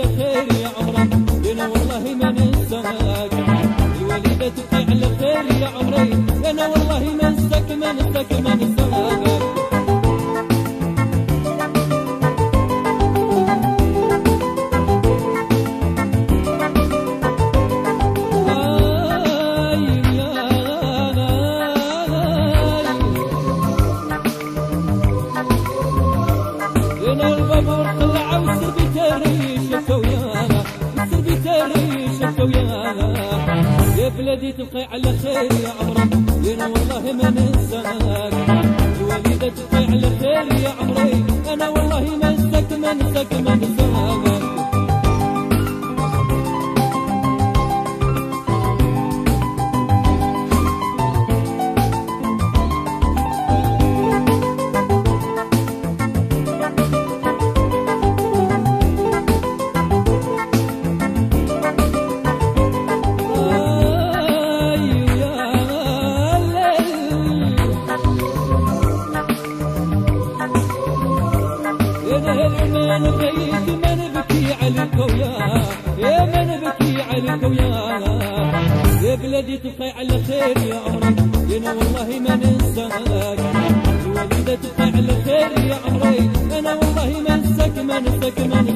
على خير يا عمري أنا والله ما ننساك. الوالدة تبقي على خير يا عمري أنا والله ما انساك ما ننساك ما ننساك. تبقي على خير يا أنا والله ما ننساك الوالدة تبقي بكي عليك ويا يا من بكي عليك ويا يا بلادي تبقي على خير يا عمري. أنا والله ما ننساك. الوالدة تبقي على خير يا عمري. أنا والله ما انساك ما ننساك ما ننساك.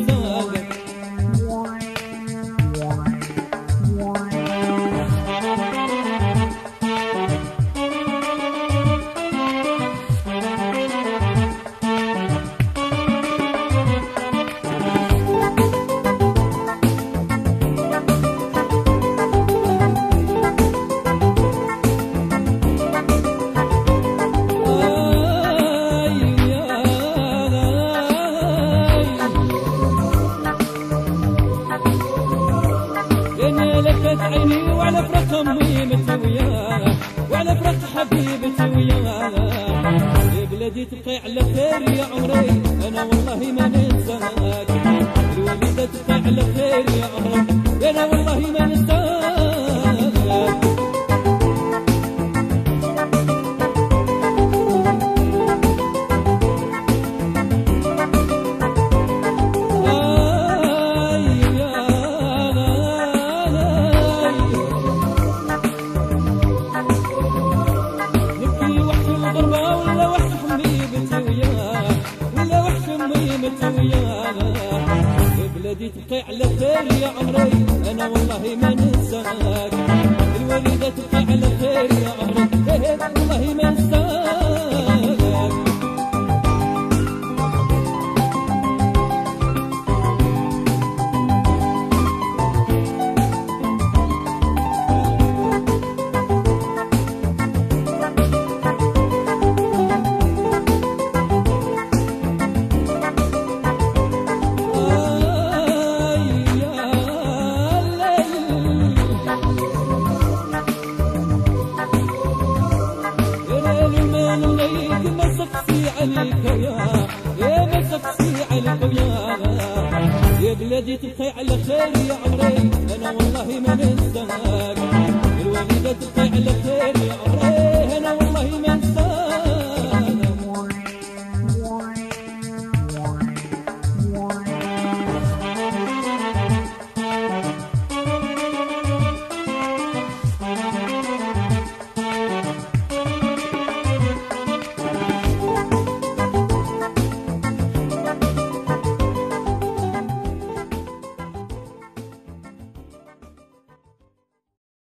امي متوياه وعلى فرق حبيبتي وياه يا بلادي تبقي على خير يا عمري أنا والله ما ننساك الوالدة تبقي على خير يا عمري. بلادي تبقي على خير يا عمري. أنا والله ما ننساك. الوالدة تبقي على خير يا عمري. إيه والله ما انساك بلادي تبقي على خير يا عمري. أنا والله ما ننساك الوالدة تبقي على خير يا عمري. أنا والله